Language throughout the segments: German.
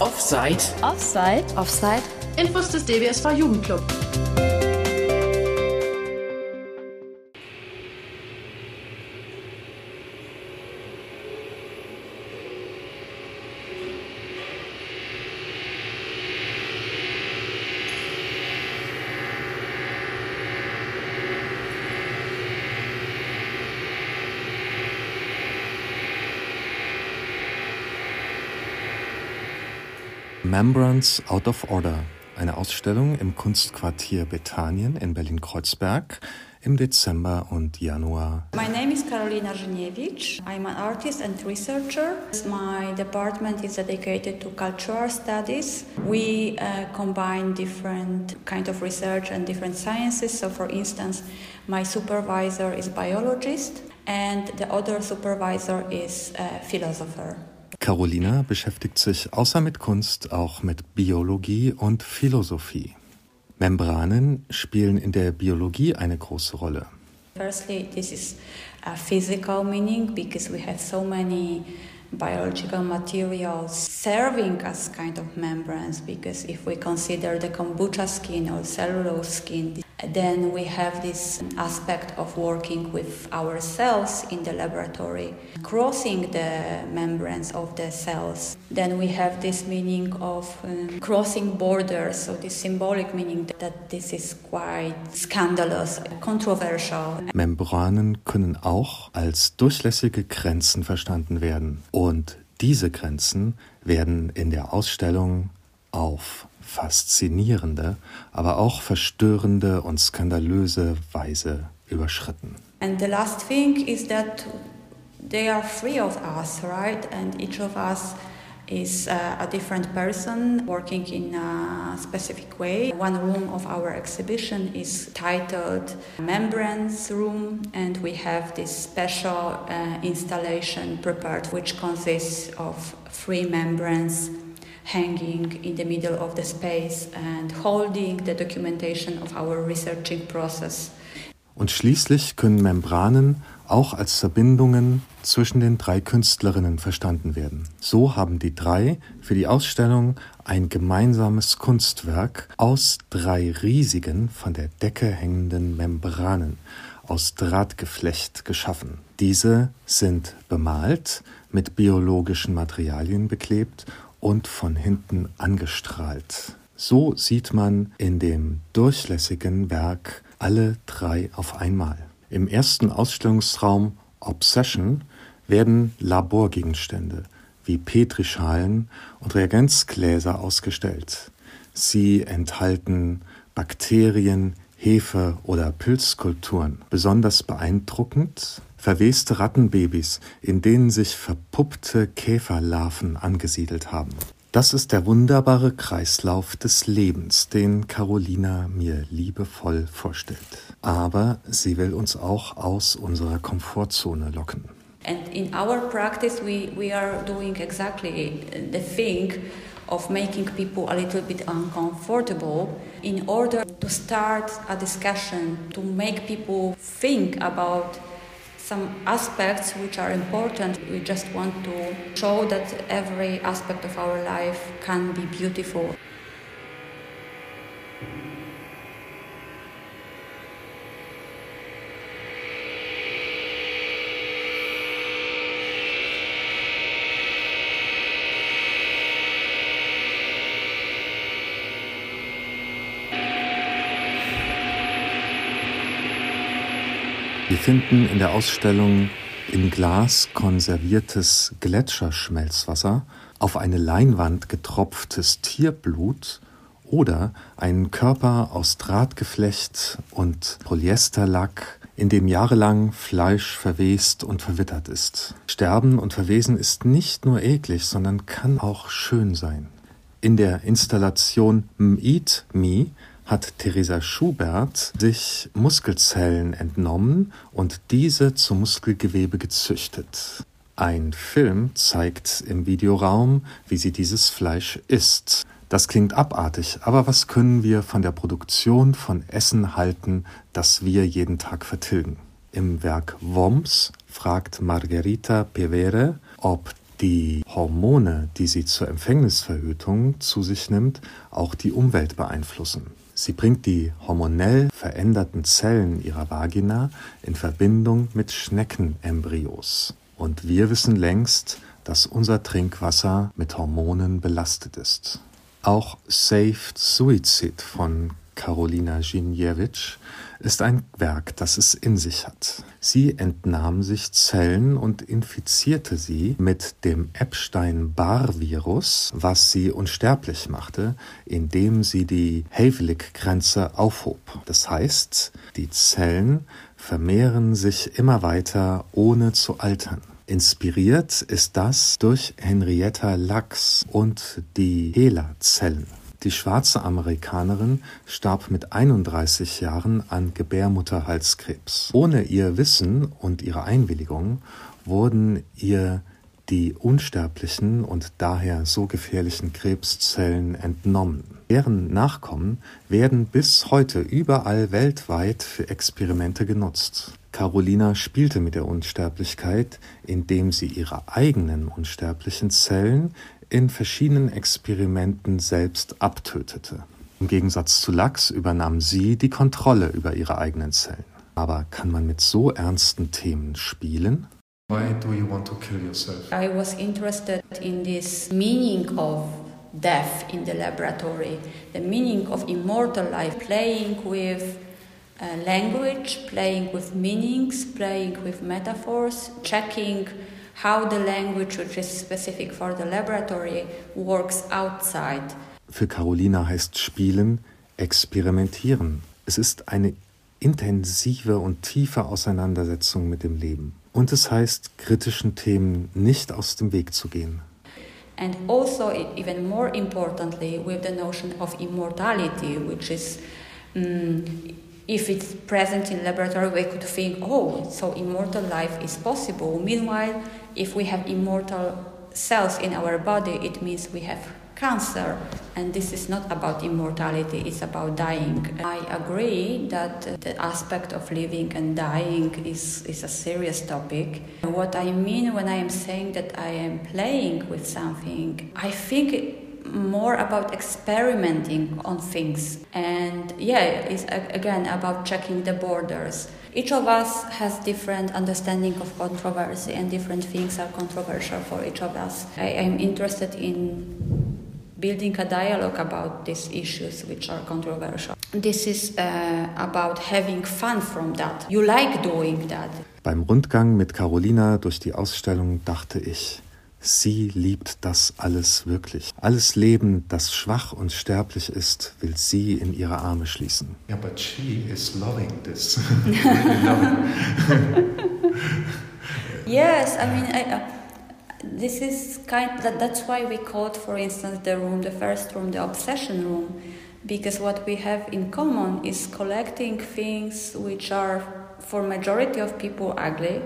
auf Offside. Offside. Offside. Infos des DBSV Jugendclub. Membrans Out of Order, eine Ausstellung im Kunstquartier Bethanien in Berlin-Kreuzberg im Dezember und Januar. My name is Karolina Żniewicz. I'm an artist and researcher. My department is dedicated to cultural studies. We uh, combine different kind of research and different sciences. So for instance, my supervisor is biologist and the other supervisor is a philosopher. Carolina beschäftigt sich außer mit Kunst auch mit Biologie und Philosophie. Membranen spielen in der Biologie eine große Rolle. Firstly, this is a physical meaning because we have so many biological materials serving as kind of membranes because if we consider the kombucha skin or cellulose skin then we have this aspect of working with our cells in the laboratory crossing the membranes of the cells. Then we have this meaning of um, crossing borders so this symbolic meaning that this is quite scandalous controversial. Membranen können auch als durchlässige Grenzen verstanden werden. Und diese Grenzen werden in der Ausstellung auf faszinierende, aber auch verstörende und skandalöse Weise überschritten. And the last thing is that they are free of us, right? And each of us is uh, a different person working in a specific way. One room of our exhibition is titled Membranes Room, and we have this special uh, installation prepared, which consists of three membranes hanging in the middle of the space and holding the documentation of our researching process. Und schließlich können Membranen auch als Verbindungen zwischen den drei Künstlerinnen verstanden werden. So haben die drei für die Ausstellung ein gemeinsames Kunstwerk aus drei riesigen, von der Decke hängenden Membranen aus Drahtgeflecht geschaffen. Diese sind bemalt, mit biologischen Materialien beklebt und von hinten angestrahlt. So sieht man in dem durchlässigen Werk alle drei auf einmal. Im ersten Ausstellungsraum Obsession werden Laborgegenstände wie Petrischalen und Reagenzgläser ausgestellt. Sie enthalten Bakterien, Hefe oder Pilzkulturen. Besonders beeindruckend verweste Rattenbabys, in denen sich verpuppte Käferlarven angesiedelt haben. Das ist der wunderbare Kreislauf des Lebens, den Carolina mir liebevoll vorstellt. Aber sie will uns auch aus unserer Komfortzone locken. And in our practice, we, we are doing exactly the thing of making people a little bit uncomfortable in order to start a discussion, to make people think about some aspects which are important. We just want to show that every aspect of our life can be beautiful. Wir finden in der Ausstellung in Glas konserviertes Gletscherschmelzwasser, auf eine Leinwand getropftes Tierblut oder einen Körper aus Drahtgeflecht und Polyesterlack, in dem jahrelang Fleisch verwest und verwittert ist. Sterben und Verwesen ist nicht nur eklig, sondern kann auch schön sein. In der Installation Eat Me hat Theresa Schubert sich Muskelzellen entnommen und diese zum Muskelgewebe gezüchtet. Ein Film zeigt im Videoraum, wie sie dieses Fleisch isst. Das klingt abartig, aber was können wir von der Produktion von Essen halten, das wir jeden Tag vertilgen? Im Werk Worms fragt Margherita Pevere, ob die Hormone, die sie zur Empfängnisverhütung zu sich nimmt, auch die Umwelt beeinflussen. Sie bringt die hormonell veränderten Zellen ihrer Vagina in Verbindung mit Schneckenembryos. Und wir wissen längst, dass unser Trinkwasser mit Hormonen belastet ist. Auch Saved Suicide von Karolina Ginjewitsch ist ein Werk, das es in sich hat. Sie entnahm sich Zellen und infizierte sie mit dem Epstein-Barr-Virus, was sie unsterblich machte, indem sie die Havlik-Grenze aufhob. Das heißt, die Zellen vermehren sich immer weiter, ohne zu altern. Inspiriert ist das durch Henrietta Lacks und die HeLa-Zellen. Die schwarze Amerikanerin starb mit 31 Jahren an Gebärmutterhalskrebs. Ohne ihr Wissen und ihre Einwilligung wurden ihr die unsterblichen und daher so gefährlichen Krebszellen entnommen. Deren Nachkommen werden bis heute überall weltweit für Experimente genutzt. Carolina spielte mit der Unsterblichkeit, indem sie ihre eigenen unsterblichen Zellen in verschiedenen Experimenten selbst abtötete. Im Gegensatz zu Lachs übernahm sie die Kontrolle über ihre eigenen Zellen. Aber kann man mit so ernsten Themen spielen? Why do you want to kill yourself? I was interested in this meaning of death in the laboratory, the meaning of immortal life, playing with uh, language, playing with meanings, playing with metaphors, checking how the language which is specific for the laboratory works outside. Für Carolina heißt Spielen experimentieren. Es ist eine intensive und tiefe Auseinandersetzung mit dem Leben. Und es heißt, kritischen Themen nicht aus dem Weg zu gehen. And also, even more importantly, with the notion of immortality, which is um, if it's present in laboratory, we could think, oh, so immortal life is possible. Meanwhile, if we have immortal cells in our body, it means we have cancer. And this is not about immortality, it's about dying. I agree that the aspect of living and dying is, is a serious topic. What I mean when I am saying that I am playing with something, I think more about experimenting on things. And yeah, it's again about checking the borders. Each of us has different understanding of controversy, and different things are controversial for each of us. I am interested in building a dialogue about these issues which are controversial. This is uh, about having fun from that. You like doing that. Beim Rundgang mit Carolina durch die Ausstellung dachte ich, Sie liebt das alles wirklich. Alles Leben, das schwach und sterblich ist, will sie in ihre Arme schließen. Yeah, but she is loving this. yes, I mean, I, uh, this is kind. That, that's why we called, for instance, the room, the first room, the obsession room, because what we have in common is collecting things which are, for majority of people, ugly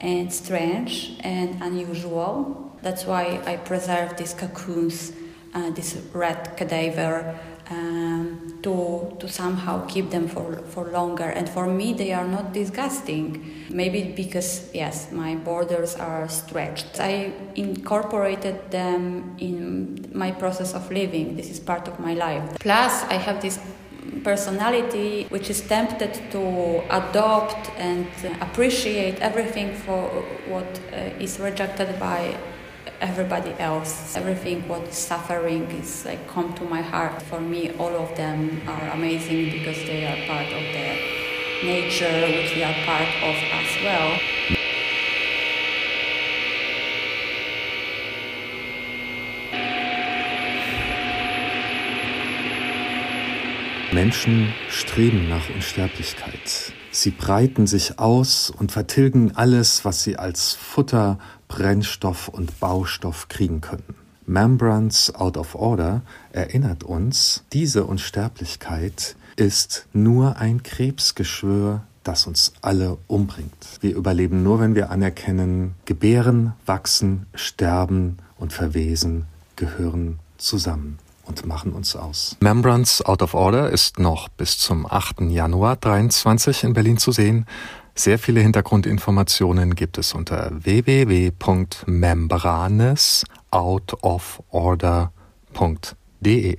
and strange and unusual. That's why I preserve these cocoons, uh, this red cadaver, um, to to somehow keep them for for longer. And for me, they are not disgusting. Maybe because yes, my borders are stretched. I incorporated them in my process of living. This is part of my life. Plus, I have this personality which is tempted to adopt and appreciate everything for what uh, is rejected by everybody else. Everything what is suffering is like come to my heart. For me, all of them are amazing because they are part of the nature which we are part of as well. Menschen streben nach Unsterblichkeit. Sie breiten sich aus und vertilgen alles, was sie als Futter, Brennstoff und Baustoff kriegen können. Membrans Out of Order erinnert uns, diese Unsterblichkeit ist nur ein Krebsgeschwür, das uns alle umbringt. Wir überleben nur, wenn wir anerkennen, gebären, wachsen, sterben und verwesen gehören zusammen und machen uns aus. Membrance Out of Order ist noch bis zum 8. Januar 23 in Berlin zu sehen. Sehr viele Hintergrundinformationen gibt es unter www.membranesoutoforder.de.